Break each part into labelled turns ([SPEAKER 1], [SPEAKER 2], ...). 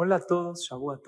[SPEAKER 1] Hola a todos, Shavuot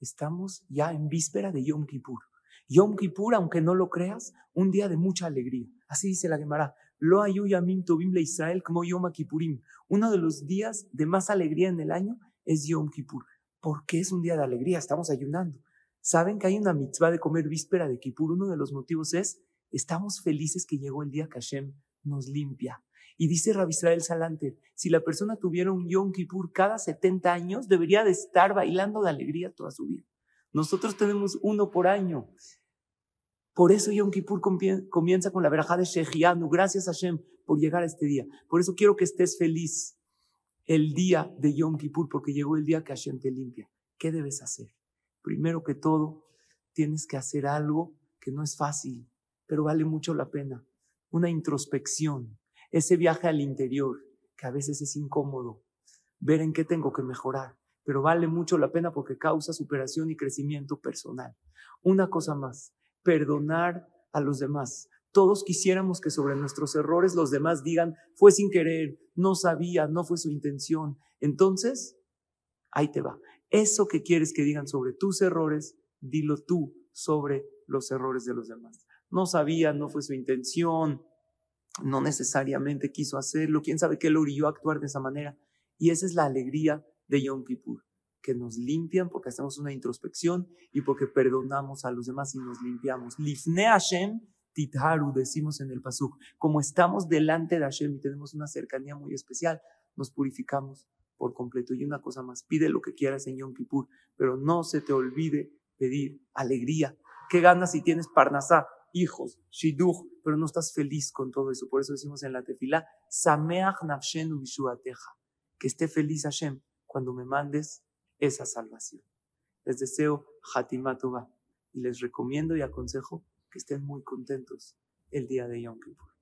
[SPEAKER 1] Estamos ya en víspera de Yom Kippur. Yom Kippur, aunque no lo creas, un día de mucha alegría. Así dice la Gemara. Lo ayuyamim tobim le Israel como Yom Kippurim. Uno de los días de más alegría en el año es Yom Kippur. ¿Por qué es un día de alegría? Estamos ayunando. ¿Saben que hay una mitzvah de comer víspera de Kippur? Uno de los motivos es, estamos felices que llegó el día que Hashem nos limpia. Y dice Rabbi Israel Salante, si la persona tuviera un Yom Kippur cada 70 años, debería de estar bailando de alegría toda su vida. Nosotros tenemos uno por año. Por eso Yom Kippur comienza con la verajá de Shechianu. Gracias a Hashem por llegar a este día. Por eso quiero que estés feliz el día de Yom Kippur, porque llegó el día que Hashem te limpia. ¿Qué debes hacer? Primero que todo, tienes que hacer algo que no es fácil, pero vale mucho la pena. Una introspección ese viaje al interior, que a veces es incómodo, ver en qué tengo que mejorar, pero vale mucho la pena porque causa superación y crecimiento personal. Una cosa más, perdonar a los demás. Todos quisiéramos que sobre nuestros errores los demás digan, fue sin querer, no sabía, no fue su intención. Entonces, ahí te va. Eso que quieres que digan sobre tus errores, dilo tú sobre los errores de los demás. No sabía, no fue su intención, no necesariamente quiso hacerlo, quién sabe qué lo orilló a actuar de esa manera. Y esa es la alegría de Yom Kippur, que nos limpian porque hacemos una introspección y porque perdonamos a los demás y nos limpiamos. Lifne Hashem titharu, decimos en el Pasuk. Como estamos delante de Hashem y tenemos una cercanía muy especial, nos purificamos por completo. Y una cosa más, pide lo que quieras en Yom Kippur, pero no se te olvide pedir alegría. ¿Qué ganas si tienes parnasá? Hijos, shidduch, pero no estás feliz con todo eso. Por eso decimos en la tefila, sameach nafshenu vishuateja, que esté feliz Hashem cuando me mandes esa salvación. Les deseo Hatimatova y les recomiendo y aconsejo que estén muy contentos el día de Yom Kippur.